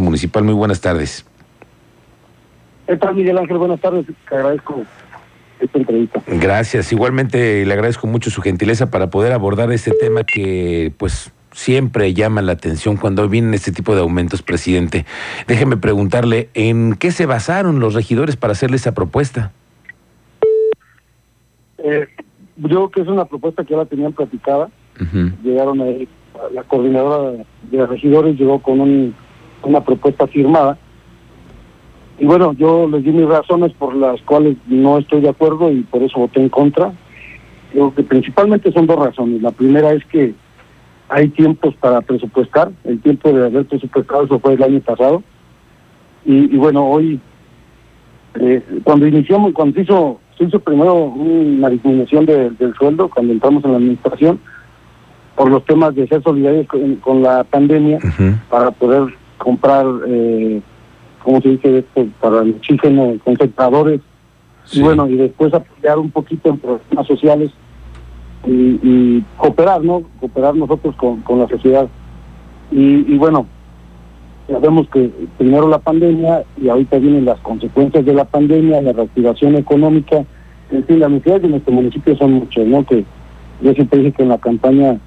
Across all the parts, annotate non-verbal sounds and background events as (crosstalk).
municipal, muy buenas tardes. ¿Qué tal, Miguel Ángel? Buenas tardes. Te agradezco esta entrevista. Gracias. Igualmente le agradezco mucho su gentileza para poder abordar este tema que, pues, siempre llama la atención cuando vienen este tipo de aumentos, presidente. Déjeme preguntarle, ¿en qué se basaron los regidores para hacerle esa propuesta? Eh, yo creo que es una propuesta que ya la tenían platicada. Llegaron a, la coordinadora de regidores, llegó con un, una propuesta firmada. Y bueno, yo les di mis razones por las cuales no estoy de acuerdo y por eso voté en contra. Creo que principalmente son dos razones. La primera es que hay tiempos para presupuestar. El tiempo de haber presupuestado eso fue el año pasado. Y, bueno, hoy, eh, cuando iniciamos, cuando se hizo, se hizo primero una disminución del sueldo, cuando entramos en la administración, por los temas de ser solidarios con, la pandemia, para poder comprar, eh, ¿cómo se dice esto? Para el oxígeno, concentradores. Y bueno, y después apoyar un poquito en problemas sociales y, cooperar, ¿no? Cooperar nosotros con, con la sociedad. Y, y bueno, sabemos que primero la pandemia y ahorita vienen las consecuencias de la pandemia, la reactivación económica. En fin, las necesidades de nuestro municipio son muchas, ¿no? Que yo siempre dije que en la campaña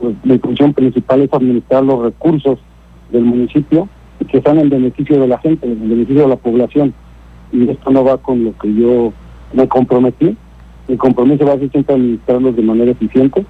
pues, mi función principal es administrar los recursos del municipio y que están en beneficio de la gente, en beneficio de la población. Y esto no va con lo que yo me comprometí el compromiso va a ser siempre administrarlos de manera eficiente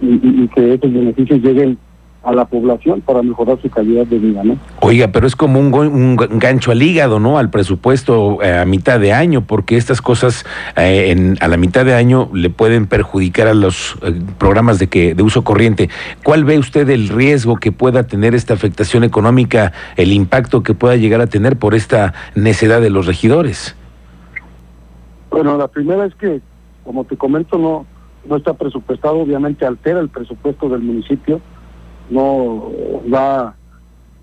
y, que esos beneficios lleguen a la población para mejorar su calidad de vida, ¿no? Oiga, pero es como un, gancho al hígado, ¿no? Al presupuesto eh, a mitad de año, porque estas cosas eh, en, a la mitad de año le pueden perjudicar a los eh, programas de que de uso corriente. ¿Cuál ve usted el riesgo que pueda tener esta afectación económica, el impacto que pueda llegar a tener por esta necedad de los regidores? Bueno, la primera es que como te comento, no, no está presupuestado, obviamente altera el presupuesto del municipio, no va,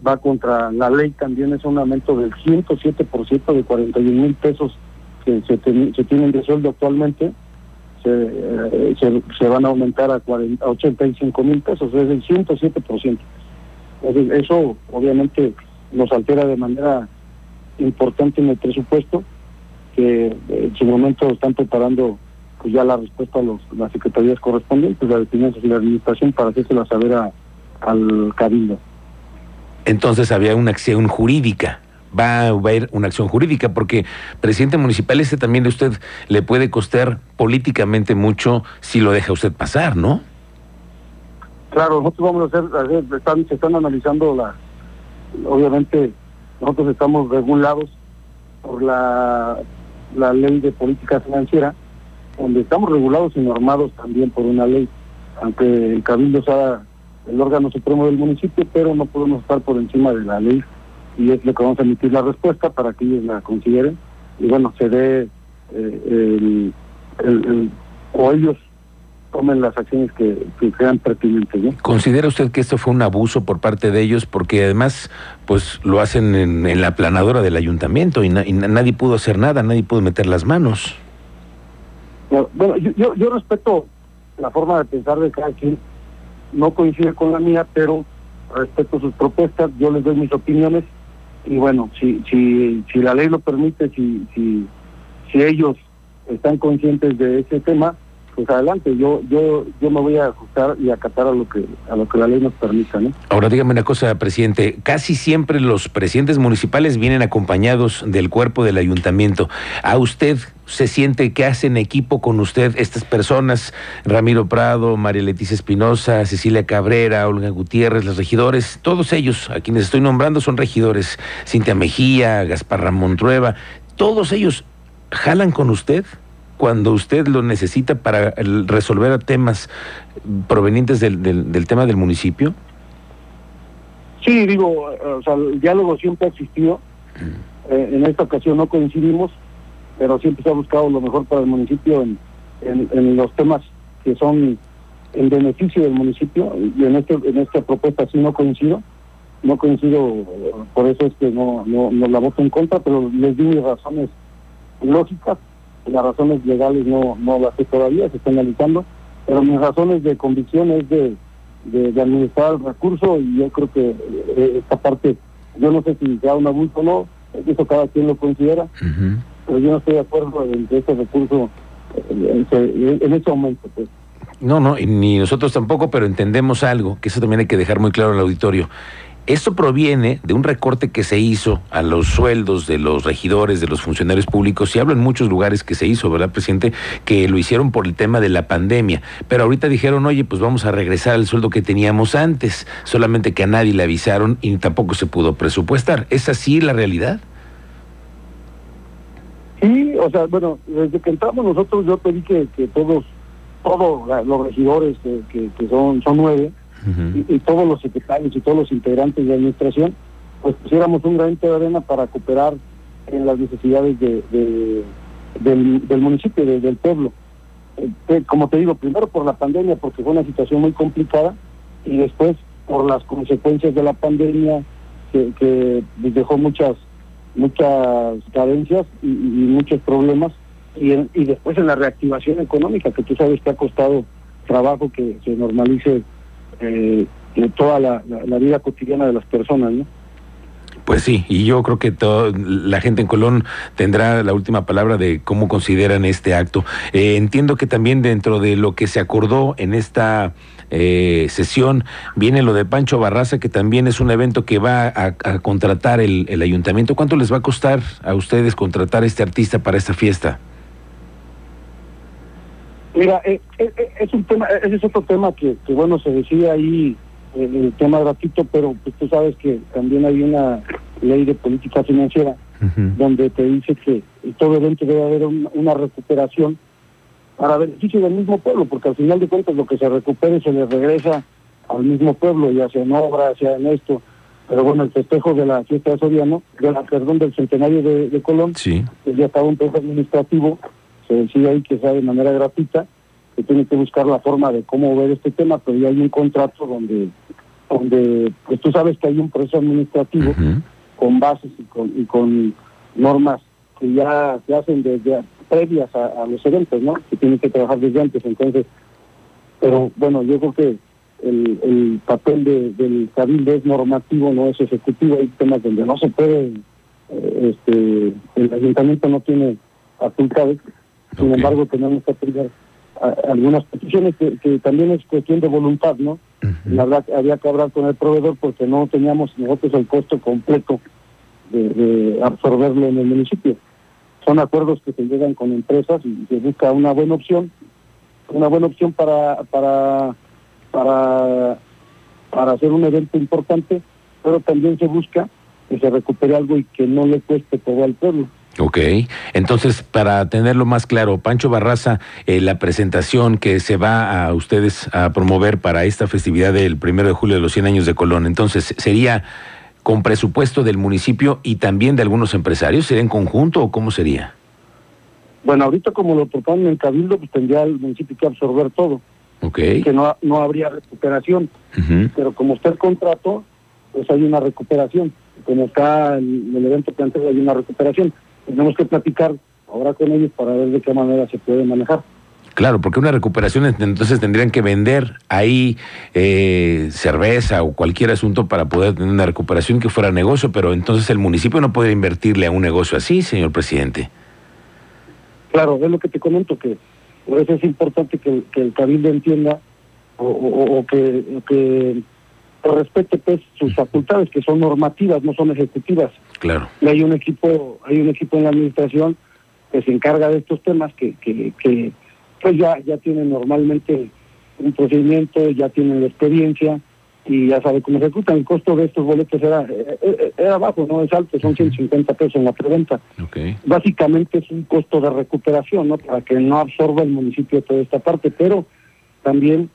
va contra la ley, también es un aumento del 107% de 41 mil pesos que se, tienen de sueldo actualmente, se, eh, van a aumentar a, 40, 85 mil pesos, es el 107%. Entonces, eso obviamente nos altera de manera importante en el presupuesto, que en su momento están preparando pues ya la respuesta a los, las secretarías correspondientes, la de y la Administración, para hacérsela saber a, al Cabildo. Entonces había una acción jurídica. Va a haber una acción jurídica porque presidente municipal este también a usted le puede costar políticamente mucho si lo deja usted pasar, ¿no? Claro, nosotros vamos a hacer, están, se están analizando la, obviamente nosotros estamos regulados por la, la ley de política financiera donde estamos regulados y normados también por una ley, aunque el Cabildo sea el órgano supremo del municipio, pero no podemos estar por encima de la ley y es lo que vamos a emitir la respuesta para que ellos la consideren y bueno, se dé eh, el, o ellos tomen las acciones que, sean pertinentes. ¿Considera usted que esto fue un abuso por parte de ellos? Porque además pues lo hacen en, la planadora del ayuntamiento y nadie pudo hacer nada, nadie pudo meter las manos. Bueno, yo, yo, respeto la forma de pensar de cada quien, no coincide con la mía, pero respeto sus propuestas, yo les doy mis opiniones y bueno, si si si la ley lo permite, si si si ellos están conscientes de ese tema, pues adelante, yo yo yo me voy a ajustar y acatar a lo que a lo que la ley nos permita, ¿no? Ahora dígame una cosa, presidente, casi siempre los presidentes municipales vienen acompañados del cuerpo del ayuntamiento. ¿A usted se siente que hacen equipo con usted estas personas, Ramiro Prado, María Leticia Espinosa, Cecilia Cabrera, Olga Gutiérrez, los regidores, todos ellos a quienes estoy nombrando son regidores, Cintia Mejía, Gaspar Ramón Trueba, todos ellos jalan con usted? Cuando usted lo necesita para resolver temas provenientes del, del, tema del municipio? Sí, digo, o sea, el diálogo siempre ha existido. Mm. Eh, en esta ocasión no coincidimos, pero siempre se ha buscado lo mejor para el municipio en, en, los temas que son en beneficio del municipio y en este en esta propuesta sí no coincido no coincido por eso es que no no, no la voto en contra pero les di mis razones lógicas las razones legales no, no las sé todavía, se están analizando, pero mis razones de convicción es de, de, administrar el recurso y yo creo que eh, esta parte Yo no sé si sea un abuso o no, eso cada quien lo considera, pero yo no estoy de acuerdo en que ese recurso eh, en, en ese momento. Pues. No, no, ni nosotros tampoco, pero entendemos algo, que eso también hay que dejar muy claro al auditorio. Esto proviene de un recorte que se hizo a los sueldos de los regidores, de los funcionarios públicos, y hablo en muchos lugares que se hizo, ¿verdad, presidente? Que lo hicieron por el tema de la pandemia. Pero ahorita dijeron, oye, pues vamos a regresar al sueldo que teníamos antes, solamente que a nadie le avisaron y tampoco se pudo presupuestar. ¿Es así la realidad? Sí, o sea, bueno, desde que entramos nosotros yo pedí que, que todos, todos los regidores, que, que son, son nueve, y, todos los secretarios y todos los integrantes de administración, pues pusiéramos un granito de arena para cooperar en las necesidades de, del, municipio, del pueblo. Eh, como te digo, primero por la pandemia, porque fue una situación muy complicada, y después por las consecuencias de la pandemia, que, dejó muchas muchas carencias y, muchos problemas, y, y después en la reactivación económica, que tú sabes que ha costado trabajo que se normalice eh, en toda la, vida cotidiana de las personas, ¿no? Pues sí, y yo creo que todo, la gente en Colón tendrá la última palabra de cómo consideran este acto. Eh, entiendo que también dentro de lo que se acordó en esta eh, sesión viene lo de Pancho Barraza, que también es un evento que va a, contratar el, el, ayuntamiento. ¿Cuánto les va a costar a ustedes contratar a este artista para esta fiesta? Mira, eh, eh, eh, es un tema, ese es otro tema que, bueno, se decía ahí el tema gratuito, pero pues tú sabes que también hay una ley de política financiera donde te dice que todo evento debe haber una recuperación para beneficio del mismo pueblo, porque al final de cuentas lo que se recupere se le regresa al mismo pueblo, ya sea en obra, sea en esto. Pero bueno, el festejo de la fiesta de Soriano, de la, perdón, del centenario de, Colón, sí. Pues ya estaba un peso administrativo se decide ahí que sea de manera gratuita, que tiene que buscar la forma de cómo ver este tema, pero ya hay un contrato donde, donde pues tú sabes que hay un proceso administrativo con bases y con, y con normas que ya se hacen desde previas a, los eventos, ¿no? Que tienen que trabajar desde antes, entonces, pero bueno, yo creo que el, el papel de, del cabildo es normativo, no es ejecutivo, hay temas donde no se puede, eh, este, el ayuntamiento no tiene facultades, sin embargo, tenemos que apoyar algunas peticiones que, también es cuestión de voluntad, ¿no? La verdad, había que hablar con el proveedor porque no teníamos nosotros el costo completo de, absorberlo en el municipio. Son acuerdos que se llegan con empresas y se busca una buena opción, una buena opción para para para para hacer un evento importante, pero también se busca que se recupere algo y que no le cueste todo al pueblo. Ok, entonces para tenerlo más claro, Pancho Barraza, eh, la presentación que se va a ustedes a promover para esta festividad del primero de julio de los 100 años de Colón, entonces sería con presupuesto del municipio y también de algunos empresarios, ¿sería en conjunto o cómo sería? Bueno, ahorita como lo proponen en Cabildo, pues tendría el municipio que absorber todo. Ok. Que no, no habría recuperación. Pero como está el contrato, pues hay una recuperación. Como está en el evento que antes hay una recuperación tenemos que platicar ahora con ellos para ver de qué manera se puede manejar. Claro, porque una recuperación entonces tendrían que vender ahí eh, cerveza o cualquier asunto para poder tener una recuperación que fuera negocio, pero entonces el municipio no puede invertirle a un negocio así, señor presidente. Claro, es lo que te comento, que por eso es importante que, el cabildo entienda o, que, que respete pues sus facultades que son normativas no son ejecutivas claro y hay un equipo hay un equipo en la administración que se encarga de estos temas que que, que pues ya ya tienen normalmente un procedimiento ya tienen la experiencia y ya sabe cómo se ejecuta. El costo de estos boletos era, eh, eh, era bajo, no es alto, son 150 pesos en la preventa. Básicamente es un costo de recuperación, ¿no? Para que no absorba el municipio toda esta parte, pero también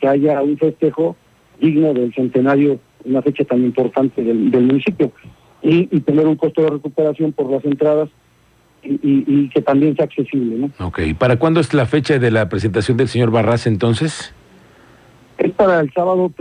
que haya un festejo digno del centenario, una fecha tan importante del, municipio, y, tener un costo de recuperación por las entradas y, que también sea accesible. ¿no? Ok, ¿para cuándo es la fecha de la presentación del señor Barras entonces? Es para el sábado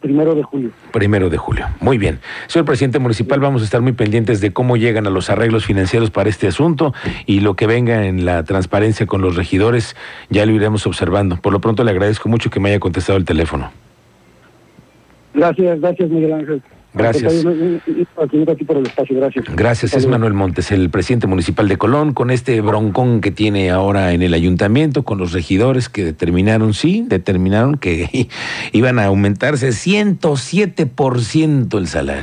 primero de julio. Primero de julio. Muy bien. Señor presidente municipal, vamos a estar muy pendientes de cómo llegan a los arreglos financieros para este asunto y lo que venga en la transparencia con los regidores, ya lo iremos observando. Por lo pronto le agradezco mucho que me haya contestado el teléfono. Gracias, gracias Miguel Ángel. Gracias. Gracias. Es Manuel Montes, el presidente municipal de Colón, con este broncón que tiene ahora en el ayuntamiento, con los regidores que determinaron, sí, determinaron que (laughs) iban a aumentarse 107% el salario.